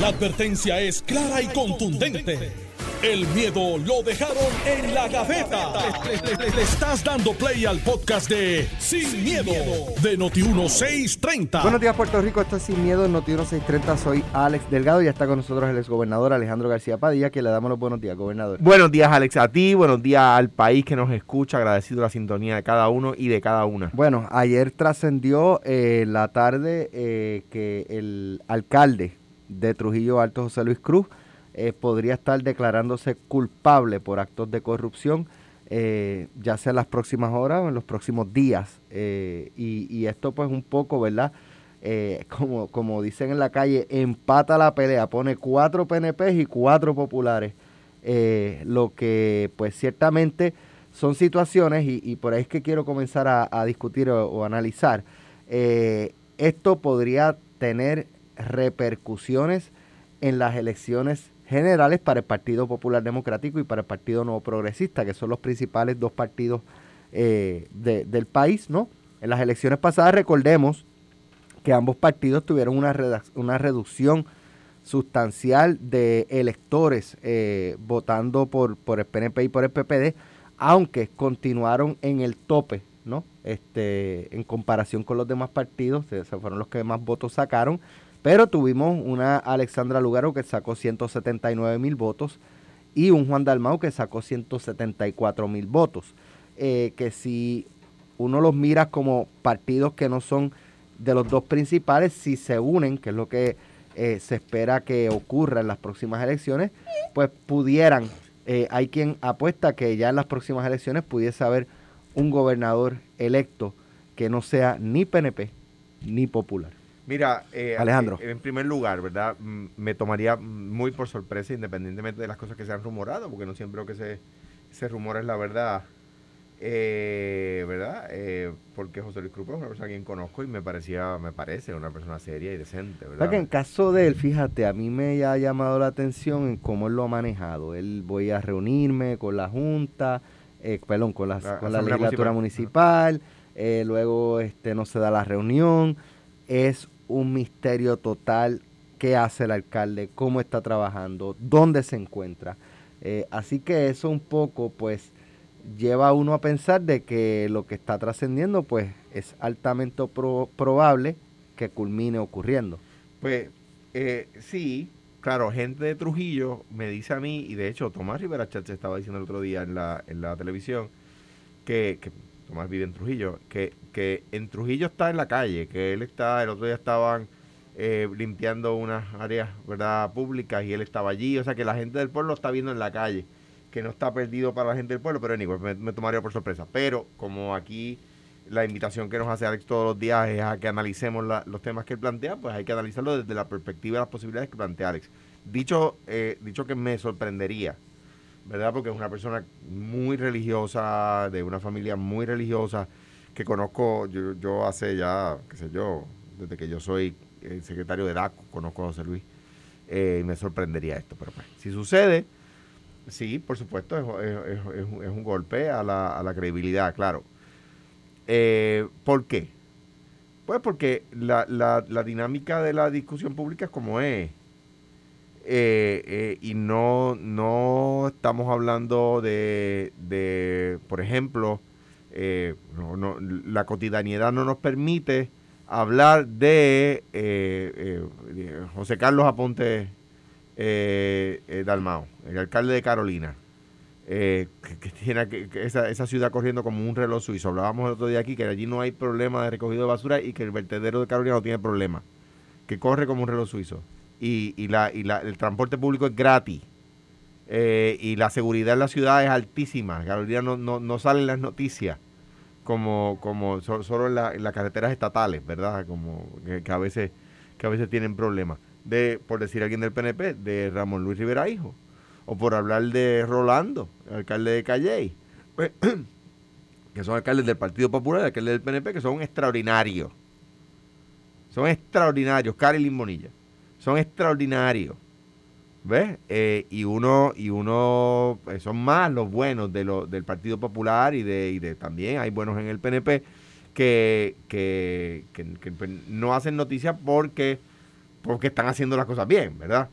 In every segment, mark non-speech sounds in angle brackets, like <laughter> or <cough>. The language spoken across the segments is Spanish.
La advertencia es clara y contundente. El miedo lo dejaron en la gaveta. Le, le estás dando play al podcast de Sin, miedo, de Noti1630. Buenos días, Puerto Rico. Esto es Sin Miedo en Noti1630. Soy Alex Delgado y está con nosotros el exgobernador Alejandro García Padilla, que le damos los buenos días, gobernador. Buenos días, Alex, a ti. Buenos días al país que nos escucha. Agradecido la sintonía de cada uno y de cada una. Bueno, ayer trascendió eh, la tarde eh, que el alcalde de Trujillo Alto, José Luis Cruz, eh, podría estar declarándose culpable por actos de corrupción, eh, ya sea en las próximas horas o en los próximos días. Eh, y, esto pues un poco, ¿verdad? <laughs> como, como dicen en la calle, empata la pelea, pone cuatro PNP y cuatro populares, lo que pues ciertamente son situaciones, y, por ahí es que quiero comenzar a, discutir o, o analizar, esto podría tener repercusiones en las elecciones generales para el Partido Popular Democrático y para el Partido Nuevo Progresista, que son los principales dos partidos eh, del país, ¿no? En las elecciones pasadas recordemos que ambos partidos tuvieron una, una reducción sustancial de electores eh, votando por, por el PNP y por el PPD, aunque continuaron en el tope, ¿no? Este, en comparación con los demás partidos, esos fueron los que más votos sacaron, pero tuvimos una Alexandra Lugaro que sacó 179 mil votos y un Juan Dalmau que sacó 174 mil votos. Eh, que si uno los mira como partidos que no son de los dos principales, si se unen, que es lo que eh, se espera que ocurra en las próximas elecciones, pues pudieran, eh, hay quien apuesta que ya en las próximas elecciones pudiese haber un gobernador electo que no sea ni PNP ni popular. Mira, eh, Alejandro. En primer lugar, ¿verdad? Me tomaría muy por sorpresa, independientemente de las cosas que se han rumorado, porque no siempre lo que se, se rumora es la verdad. Eh, ¿Verdad? Eh, porque José Luis Cruz es una persona a quien conozco y me parecía, me parece una persona seria y decente, ¿verdad? que en caso de él, fíjate, a mí me ha llamado la atención en cómo él lo ha manejado. Él voy a reunirme con la Junta, eh, perdón, con, la, con la legislatura municipal, luego este no se da la reunión. Es un misterio total qué hace el alcalde, cómo está trabajando, dónde se encuentra. Eh, así que eso un poco pues lleva a uno a pensar de que lo que está trascendiendo pues es altamente probable que culmine ocurriendo. Pues eh, sí, claro, gente de Trujillo me dice a mí, y de hecho Tomás Rivera Chache estaba diciendo el otro día en la, en la televisión, que Tomás vive en Trujillo, que, que en Trujillo está en la calle, que él está, el otro día estaban eh, limpiando unas áreas verdad públicas y él estaba allí, o sea que la gente del pueblo está viendo en la calle, que no está perdido para la gente del pueblo, pero anyway, me, me tomaría por sorpresa. Pero como aquí la invitación que nos hace Alex todos los días es a que analicemos los temas que él plantea, pues hay que analizarlo desde la perspectiva de las posibilidades que plantea Alex. Dicho, eh, dicho que me sorprendería ¿verdad? Porque es una persona muy religiosa, de una familia muy religiosa, que conozco, yo, yo hace ya, qué sé yo, desde que yo soy el secretario de DACO, conozco a José Luis, eh, y me sorprendería esto, pero pues, si sucede, sí, por supuesto, es, un golpe a la, a la credibilidad, claro. Eh, ¿Por qué? Pues porque la, la, la dinámica de la discusión pública es como es. Eh, eh, y no, no estamos hablando de, de por ejemplo, eh, la cotidianidad no nos permite hablar de José Carlos Aponte Dalmao, el alcalde de Carolina. que, tiene esa, esa, ciudad corriendo como un reloj suizo. Hablábamos el otro día aquí que allí no hay problema de recogido de basura y que el vertedero de Carolina no tiene problema, que corre como un reloj suizo y, la, y la, el transporte público es gratis. Eh, y la seguridad en la ciudad es altísima. Carolina no, no, no salen las noticias como, como solo en, las carreteras estatales, ¿verdad? Como que, a veces que a veces tienen problemas. De, por decir alguien del PNP, de Ramón Luis Rivera Hijo. O por hablar de Rolando, alcalde de Calley. Que son alcaldes del Partido Popular, alcaldes del PNP, que son extraordinarios. Son extraordinarios. Carilín Bonilla son extraordinarios. ¿Ves? Eh, y uno, y uno eh, son más los buenos de lo, del Partido Popular y de, y de también hay buenos en el PNP que, que, que, no hacen noticias porque porque están haciendo las cosas bien, ¿verdad?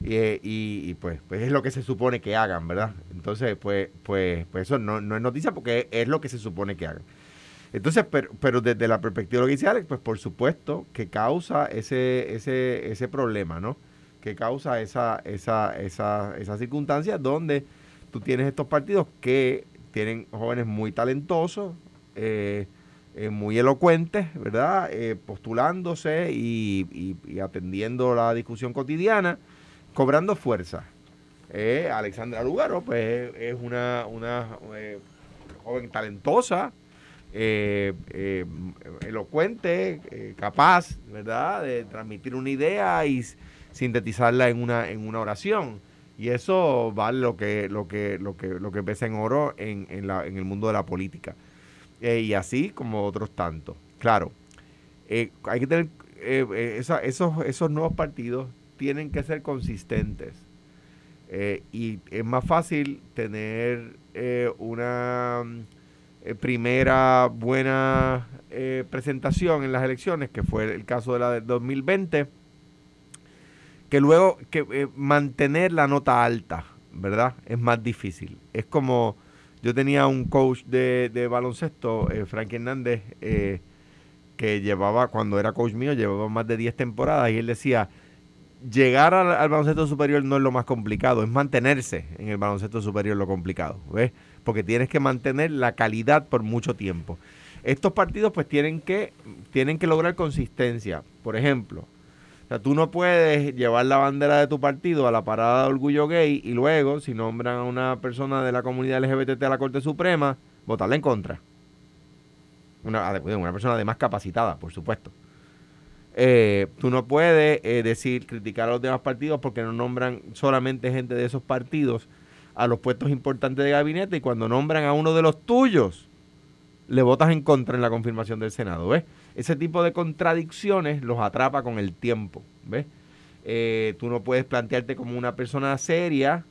Y, pues, pues es lo que se supone que hagan, ¿verdad? Entonces, pues, pues, pues eso no, no es noticia porque es lo que se supone que hagan. Entonces, pero, pero desde la perspectiva que dice Alex, pues por supuesto que causa ese, ese, ese problema, ¿no? Que causa esa, esa, esa, esa circunstancia donde tú tienes estos partidos que tienen jóvenes muy talentosos, eh, eh, muy elocuentes, ¿verdad? Eh, postulándose y, atendiendo la discusión cotidiana, cobrando fuerza. Alexandra Lugaro, pues es una, una joven talentosa, eh, eh, elocuente, eh, capaz, ¿verdad?, de transmitir una idea y sintetizarla en una, en una oración. Y eso vale lo que, lo que, lo que, lo que pesa en oro en, en, la, en el mundo de la política. y así como otros tantos. Claro, hay que tener esos, esos nuevos partidos tienen que ser consistentes. y es más fácil tener una eh, primera buena eh, presentación en las elecciones, que fue el caso de la del 2020, que luego que eh, mantener la nota alta, ¿verdad? Es más difícil. Es como yo tenía un coach de, de baloncesto, Frank Hernández, que llevaba, cuando era coach mío, llevaba más de 10 temporadas y él decía, llegar al, al baloncesto superior no es lo más complicado, es mantenerse en el baloncesto superior lo complicado, ¿ves? Porque tienes que mantener la calidad por mucho tiempo. Estos partidos pues tienen que, tienen que lograr consistencia. Por ejemplo, tú no puedes llevar la bandera de tu partido a la parada de orgullo gay y luego, si nombran a una persona de la comunidad LGBT a la Corte Suprema, votarla en contra. Una, una persona además capacitada, por supuesto. Eh, tú no puedes eh, decir, criticar a los demás partidos porque no nombran solamente gente de esos partidos a los puestos importantes de gabinete y cuando nombran a uno de los tuyos, le votas en contra en la confirmación del Senado, ¿ves? Ese tipo de contradicciones los atrapa con el tiempo, ¿ves? Eh, tú no puedes plantearte como una persona seria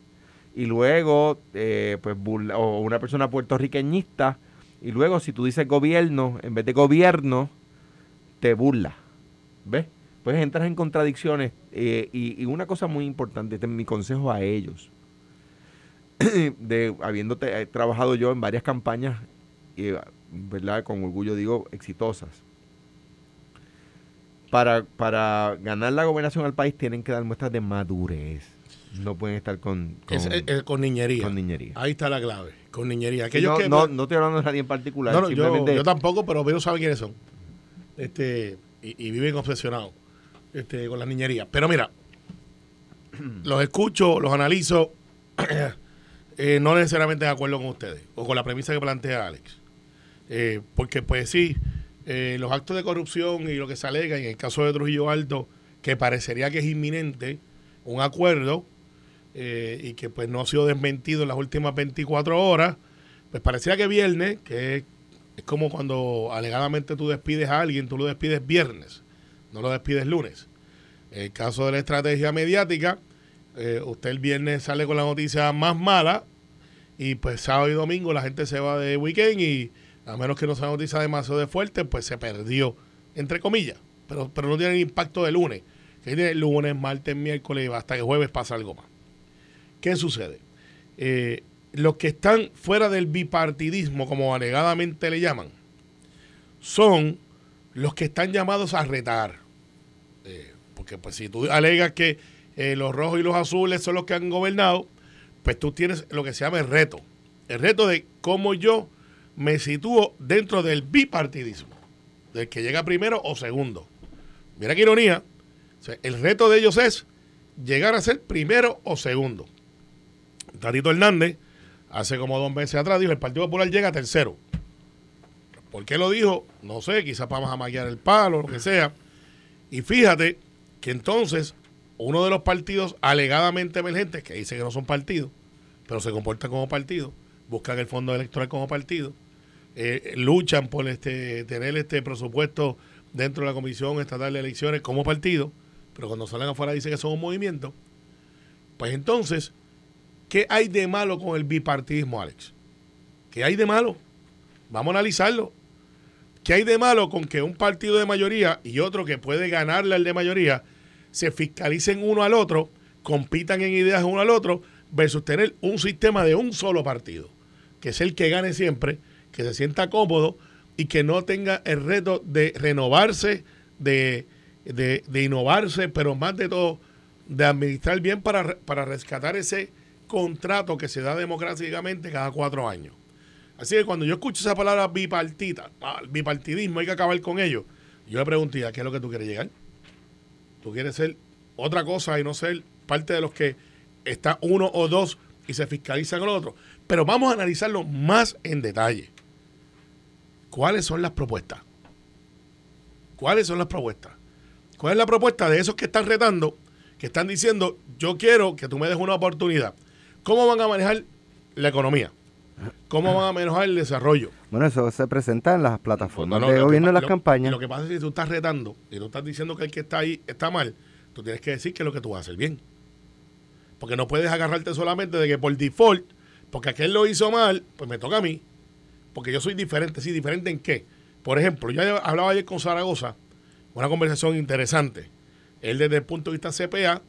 y luego, eh, pues, o una persona puertorriqueñista y luego si tú dices gobierno, en vez de gobierno, te burla, ¿ves? Pues entras en contradicciones eh, y, y, una cosa muy importante, este es mi consejo a ellos, <clears throat> de habiendo eh, trabajado yo en varias campañas, y, ¿verdad? Con orgullo digo, exitosas. Para, para ganar la gobernación al país tienen que dar muestras de madurez. No pueden estar con, con, eh, eh, con niñería. Con niñería. Ahí está la clave, con niñería. no, no, no, estoy hablando de nadie en particular. No, yo, tampoco, pero ellos saben quiénes son. Este, y, y viven obsesionados este, con la niñería. Pero mira, <clears throat> los escucho, los analizo. <clears throat> Eh, no necesariamente de acuerdo con ustedes o con la premisa que plantea Alex. Eh, porque pues sí, eh, los actos de corrupción y lo que se alega en el caso de Trujillo Alto, que parecería que es inminente un acuerdo y que pues no ha sido desmentido en las últimas 24 horas, pues pareciera que viernes, que es, es como cuando alegadamente tú despides a alguien, tú lo despides viernes, no lo despides lunes. En el caso de la estrategia mediática, usted el viernes sale con la noticia más mala y pues sábado y domingo la gente se va de weekend y a menos que no sea noticia demasiado de fuerte, pues se perdió, entre comillas. Pero, pero no tiene el impacto de lunes. Que tiene lunes, martes, miércoles, hasta que jueves pasa algo más. ¿Qué sucede? Eh, los que están fuera del bipartidismo, como alegadamente le llaman, son los que están llamados a retar. Eh, porque pues si tú alegas que eh, los rojos y los azules son los que han gobernado, pues tú tienes lo que se llama el reto. El reto de cómo yo me sitúo dentro del bipartidismo, del que llega primero o segundo. Mira qué ironía. el reto de ellos es llegar a ser primero o segundo. Tatito Hernández, hace como dos meses atrás, dijo, el Partido Popular llega a tercero. ¿Por qué lo dijo? No sé, quizás para maquillar el palo, lo que sea. Y fíjate que entonces uno de los partidos alegadamente emergentes, que dice que no son partidos, pero se comportan como partidos, buscan el fondo electoral como partido, eh, luchan por este tener este presupuesto dentro de la Comisión Estatal de Elecciones como partido, pero cuando salen afuera dicen que son un movimiento, pues entonces, ¿qué hay de malo con el bipartidismo, Alex? ¿Qué hay de malo? Vamos a analizarlo. ¿Qué hay de malo con que un partido de mayoría y otro que puede ganarle al de mayoría se fiscalicen uno al otro, compitan en ideas uno al otro, versus tener un sistema de un solo partido, que es el que gane siempre, que se sienta cómodo y que no tenga el reto de renovarse, de, de, innovarse, pero más de todo, de administrar bien para, para rescatar ese contrato que se da democráticamente cada cuatro años. Así que cuando yo escucho esa palabra bipartita, ah, bipartidismo, hay que acabar con ello, yo le pregunté, ¿a qué es lo que tú quieres llegar? ¿Tú quieres ser otra cosa y no ser parte de los que está uno o dos y se fiscalizan el otro? Pero vamos a analizarlo más en detalle. ¿Cuáles son las propuestas? ¿Cuáles son las propuestas? ¿Cuál es la propuesta de esos que están retando, que están diciendo, yo quiero que tú me des una oportunidad? ¿Cómo van a manejar la economía? ¿Cómo van a manejar el desarrollo? Bueno, eso se presenta en las plataformas de gobierno en las campañas. Lo que pasa es que si tú estás retando y tú estás diciendo que el que está ahí está mal, tú tienes que decir que es lo que tú vas a hacer bien. Porque no puedes agarrarte solamente de que por default, porque aquel lo hizo mal, pues me toca a mí. Porque yo soy diferente. ¿Sí? ¿Diferente en qué? Por ejemplo, yo hablaba ayer con Zaragoza una conversación interesante. Él desde el punto de vista CPA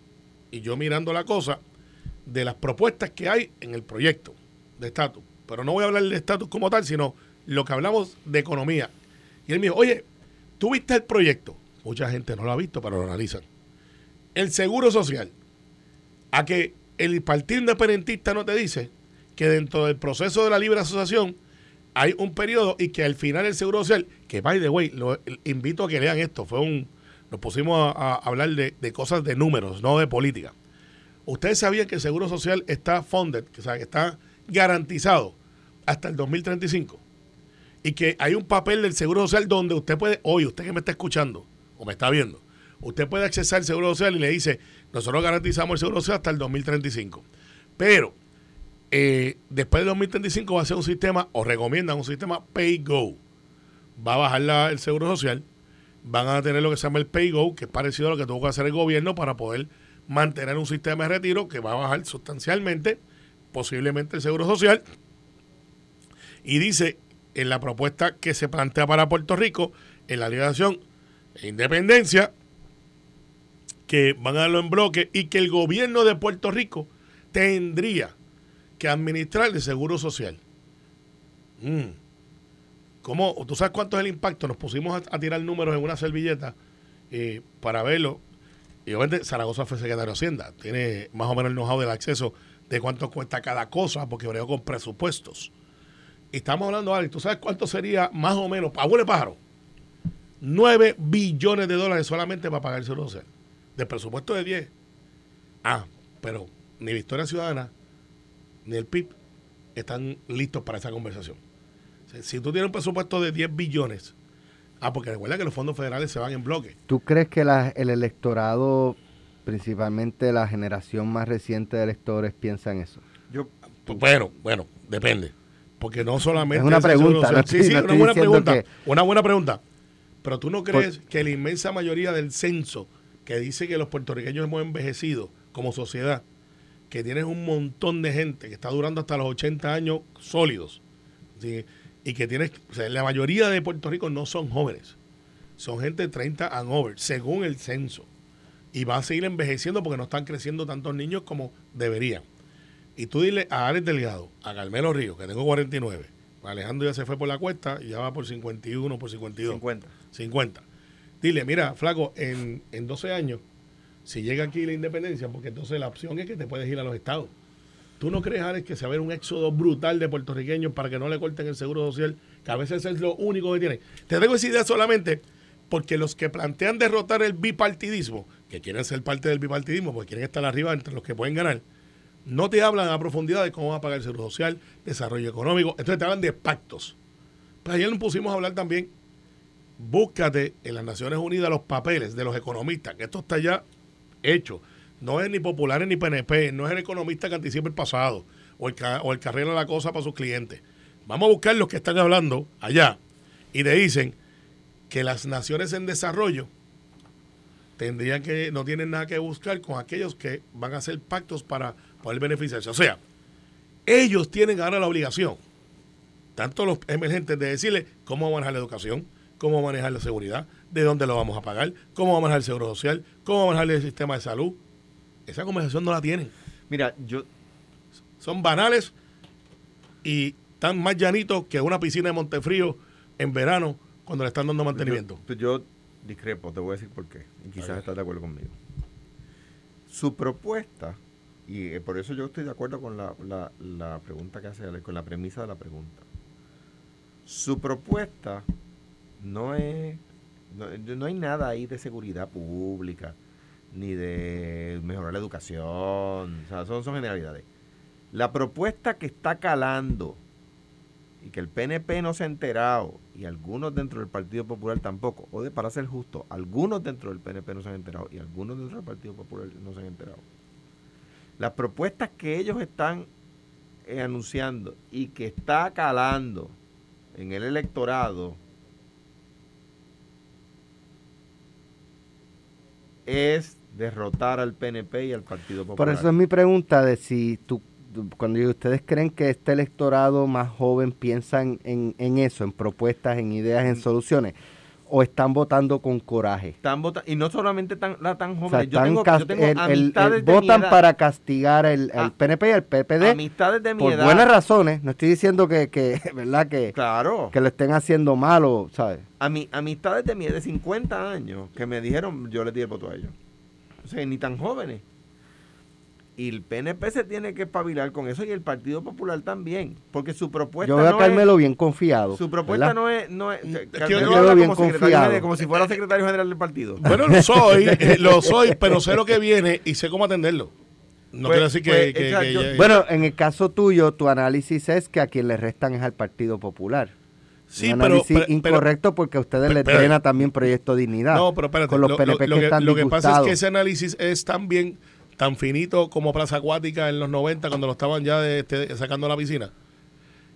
y yo mirando la cosa de las propuestas que hay en el proyecto de estatus. Pero no voy a hablar del estatus como tal, sino lo que hablamos de economía. Y él me dijo, oye, ¿tú viste el proyecto? Mucha gente no lo ha visto, pero lo analizan. El seguro social. A que el partido independentista no te dice que dentro del proceso de la libre asociación hay un periodo y que al final el Seguro Social, que by the way, lo invito a que lean esto, fue un, nos pusimos a, hablar de, cosas de números, no de política. Ustedes sabían que el Seguro Social está funded, que, que está garantizado hasta el 2035 y que hay un papel del Seguro Social donde usted puede, hoy, usted que me está escuchando o me está viendo, usted puede accesar al Seguro Social y le dice, nosotros garantizamos el Seguro Social hasta el 2035. Pero eh, después del 2035 va a ser un sistema, o recomiendan un sistema Pay Go. Va a bajar el seguro social, van a tener lo que se llama el Pay Go, que es parecido a lo que tuvo que hacer el gobierno para poder mantener un sistema de retiro que va a bajar sustancialmente, posiblemente el seguro social. Y dice en la propuesta que se plantea para Puerto Rico, en la liberación e independencia, que van a darlo en bloque y que el gobierno de Puerto Rico tendría que administrar el seguro social. Mm. ¿Cómo? ¿Tú sabes cuánto es el impacto? Nos pusimos a, tirar números en una servilleta eh, para verlo. Y obviamente Zaragoza fue secretario de Hacienda. Tiene más o menos el know-how del acceso de cuánto cuesta cada cosa, porque brego con presupuestos. Estamos hablando, Alex, ¿tú sabes cuánto sería más o menos, a pájaro? 9 billones de dólares solamente para pagar el seguro social. De presupuesto de 10. Ah, pero ni Victoria Ciudadana ni el PIB están listos para esa conversación. Si tú tienes un presupuesto de 10 billones, ah, porque recuerda que los fondos federales se van en bloque. ¿Tú crees que el electorado, principalmente la generación más reciente de electores, piensa en eso? Yo, pues, bueno, bueno, depende. Porque no solamente... Es una pregunta. sí, sí, una buena pregunta. Una buena pregunta. Pero tú no crees que la inmensa mayoría del censo que dice que los puertorriqueños hemos envejecido como sociedad que tienes un montón de gente que está durando hasta los 80 años sólidos. Y que tienes, la mayoría de Puerto Rico no son jóvenes. Son gente de 30 and over, según el censo. Y va a seguir envejeciendo porque no están creciendo tantos niños como deberían. Y tú dile a Alex Delgado, a Carmelo Río, que tengo 49, Alejandro ya se fue por la cuesta y ya va por 51, por 52. 50. 50. Dile, mira, flaco, en, en 12 años si llega aquí la independencia, porque entonces la opción es que te puedes ir a los estados. ¿Tú no crees, Alex, que se va a ver un éxodo brutal de puertorriqueños para que no le corten el seguro social? Que a veces es lo único que tienen. Te tengo esa idea solamente porque los que plantean derrotar el bipartidismo, que quieren ser parte del bipartidismo, porque quieren estar arriba entre los que pueden ganar, no te hablan a profundidad de cómo va a pagar el seguro social, desarrollo económico, entonces te hablan de pactos. Pues ayer nos pusimos a hablar también, búscate en las Naciones Unidas los papeles de los economistas, que esto está ya hecho. No es ni popular ni PNP, no es el economista que anticipa el pasado o el, o el que arregla la cosa para sus clientes. Vamos a buscar los que están hablando allá y te dicen que las naciones en desarrollo tendrían que, no tienen nada que buscar con aquellos que van a hacer pactos para poder beneficiarse. O sea, ellos tienen ahora la obligación, tanto los emergentes, de decirle cómo manejar la educación, cómo manejar la seguridad, de dónde lo vamos a pagar, cómo manejar el seguro social, cómo manejar el sistema de salud. Esa conversación no la tienen. Mira, yo, Son banales y tan más llanitos que una piscina de Montefrío en verano cuando le están dando mantenimiento. Yo, yo discrepo, te voy a decir por qué. Y quizás estás de acuerdo conmigo. Su propuesta, y eh, por eso yo estoy de acuerdo con la, la- la pregunta que hace con la premisa de la pregunta. Su propuesta no es. No, no hay nada ahí de seguridad pública, ni de mejorar la educación. O sea, son, son generalidades. La propuesta que está calando y que el PNP no se ha enterado y algunos dentro del Partido Popular tampoco, o de para ser justo, algunos dentro del PNP no se han enterado y algunos dentro del Partido Popular no se han enterado. Las propuestas que ellos están eh, anunciando y que está calando en el electorado es derrotar al PNP y al Partido Popular. Por eso es mi pregunta de si tú, cuando ustedes creen que este electorado más joven piensa en, en- en eso, en propuestas, en ideas, Mm. en soluciones, o están votando con coraje. Están vota- y no solamente tan, la tan O jóvenes, sea, yo tengo, yo tengo el- el- el- amistades de mi votan edad, para castigar el, el Ah, PNP y el PPD amistades de mi por edad. buenas razones. No estoy diciendo que, que <laughs> ¿verdad? Que, Claro. que lo estén haciendo malo, ¿sabes? a mi, amistades de mi de 50 años que me dijeron, yo les di el voto a ellos. O sea, ni tan jóvenes. Y el PNP se tiene que espabilar con eso y el Partido Popular también. Porque su propuesta Yo veo a no Carmelo es, bien confiado. Su propuesta ¿verdad? no es... No es que Carmelo habla bien como, secretario como si fuera secretario general del partido. Bueno, lo soy, <laughs> eh, lo soy, pero sé lo que viene y sé cómo atenderlo. No Pues- quiero decir que... pues, que- exacto, que yo- ya- Bueno, en el caso tuyo, tu análisis es que a quien le restan es al Partido Popular. sí, un pero, pero- pero- incorrecto porque a ustedes pero- les pero- drena también Proyecto Dignidad. No, pero espérate. Con los lo, PNP lo- lo que están lo que pasa es que ese análisis es tan bien, tan finito como Plaza Acuática en los 90 cuando lo estaban ya de- este, sacando a la piscina.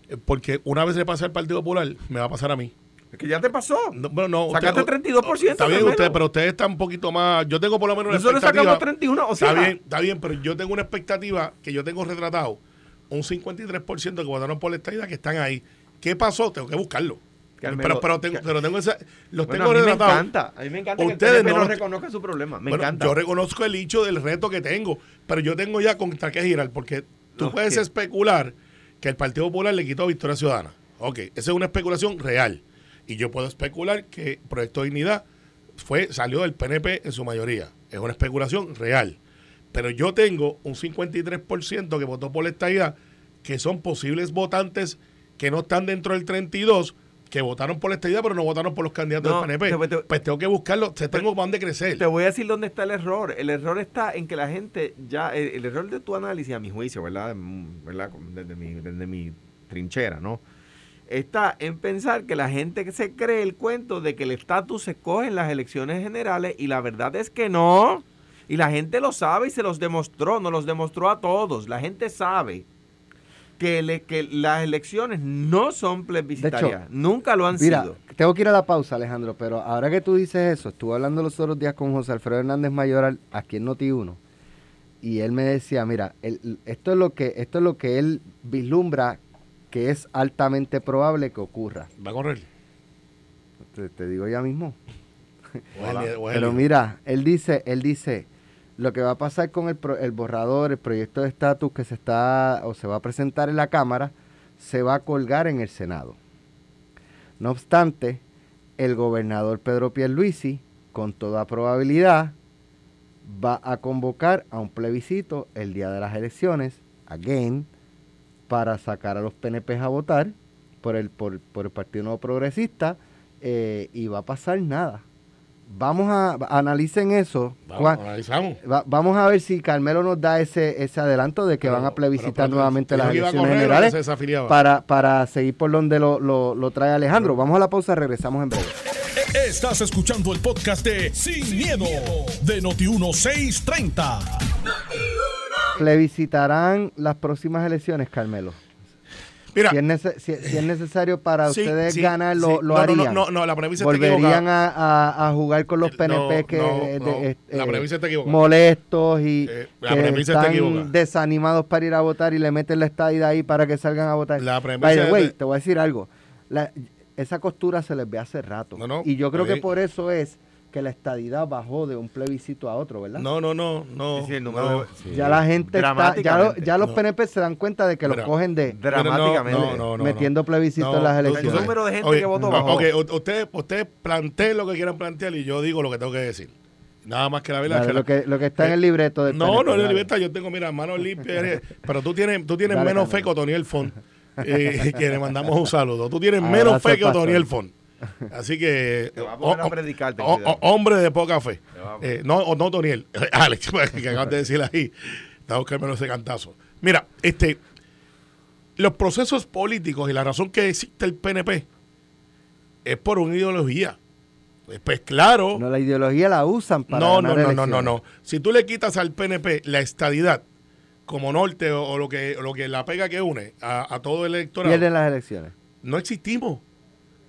Eh, Porque una vez le pasa al Partido Popular, me va a pasar a mí. Es que ya te pasó. No, bueno, no, Sacaste 32%, Está bien usted, pero usted está un poquito más. Yo tengo por lo menos una Nosotros expectativa. sacamos 31, o sea... está bien, está bien, pero yo tengo una expectativa que yo tengo retratado. Un 53% que votaron por la estadía que están ahí. ¿Qué pasó? Tengo que buscarlo. Pero, pero, tengo, pero tengo esa, los Bueno, tengo a mí me encanta. A mí me encanta Ustedes que el no reconozca su problema. Me Bueno, encanta. Yo reconozco el hecho del reto que tengo, pero yo tengo ya contra qué girar, porque tú puedes especular que el Partido Popular le quitó Victoria Ciudadana. Ok, esa es una especulación real. Y yo puedo especular que Proyecto Dignidad fue, salió del PNP en su mayoría. Es una especulación real. Pero yo tengo un 53% que votó por la estadía, que son posibles votantes que no están dentro del 32, que votaron por la estadía, pero no votaron por los candidatos No, del PNP. te- te- pues tengo que buscarlo. Se tengo van de crecer. Te voy a decir dónde está el error. El error está en que la gente ya, el, el error de tu análisis, a mi juicio, ¿verdad? Mm, ¿verdad? Desde mi, desde mi trinchera, ¿no? Está en pensar que la gente que se cree el cuento de que el estatus se coge en las elecciones generales y la verdad es que no. Y la gente lo sabe y se los demostró, nos los demostró a todos. La gente sabe que, le- que las elecciones no son plebiscitarias. Hecho, Nunca lo han Mira, sido. tengo que ir a la pausa, Alejandro, pero ahora que tú dices eso, estuve hablando los otros días con José Alfredo Hernández Mayoral aquí en Noti1 y él me decía, mira, el- esto es lo que esto es lo que él vislumbra que es altamente probable que ocurra. Va a correr. Te, te digo ya mismo. Ojalá. <laughs> Pero mira, él dice, él dice, lo que va a pasar con el, el borrador, el proyecto de estatus que se está o se va a presentar en la Cámara, se va a colgar en el Senado. No obstante, el gobernador Pedro Pierluisi, con toda probabilidad, va a convocar a un plebiscito el día de las elecciones, again, para sacar a los PNP a votar por el, por, por el Partido Nuevo Progresista eh, y va a pasar nada. Vamos a, analicen eso. Vamos, Juan. analizamos. Va- vamos a ver si Carmelo nos da ese, ese adelanto de que Pero- van a plebiscitar pero- pero- nuevamente las elecciones generales para, para seguir por donde lo, lo- lo trae Alejandro. Vamos a la pausa, regresamos en breve. Estás escuchando el podcast de Sin, miedo, de Noti1630. ¿Plebiscitarán las próximas elecciones, Carmelo? Mira, Si es, nece- si- si es necesario para sí, ustedes sí, ganar, lo, sí. lo No, harían. No, no, no, la premisa está Volverían equivocada. a, a- a jugar con los PNP que no, de- eh, la eh, premisa está equivocada. molestos y Eh, la que premisa está están equivocada. desanimados para ir a votar y le meten la estadía ahí para que salgan a votar. La premisa By the es way, de- te voy a decir algo. La- esa costura se les ve hace rato. Y yo creo que por eso es que la estadidad bajó de un plebiscito a otro, ¿verdad? No, no, no, no. Sí, sí, el número no. de- sí. Ya la gente está, ya, lo- Dramáticamente. ya los No. PNP se dan cuenta de que los cogen de Dramáticamente. no, no, no, metiendo plebiscitos No, en las elecciones. El número de gente Oye, que votó no, bajó. Ok, ustedes ustedes planteen lo que quieran plantear y yo digo lo que tengo que decir. Nada más que la verdad. Que lo, que, lo que está en el libreto del no, PNP, no, en dale. libertad yo tengo, mira, manos limpias. pero tú tienes, tú tienes Dale, menos fe que Otoniel Font, eh, <laughs> que le mandamos un saludo. Tú tienes <laughs> menos fe que. Otoniel Font. <laughs> Así que. Te va a poner a hombre de poca fe. Eh, no, o- no, Otoniel. <laughs> Alex, <laughs> que acabas de decir ahí. Está buscando ese cantazo. Mira, este. Los procesos políticos y la razón que existe el PNP es por una ideología. Pues, pues claro. No, la ideología la usan para No, no, ganar no, no, no, no. Si tú le quitas al PNP la estadidad como norte o, o lo que o lo que la pega que une a, a todo el electorado, Pierden las elecciones. no existimos.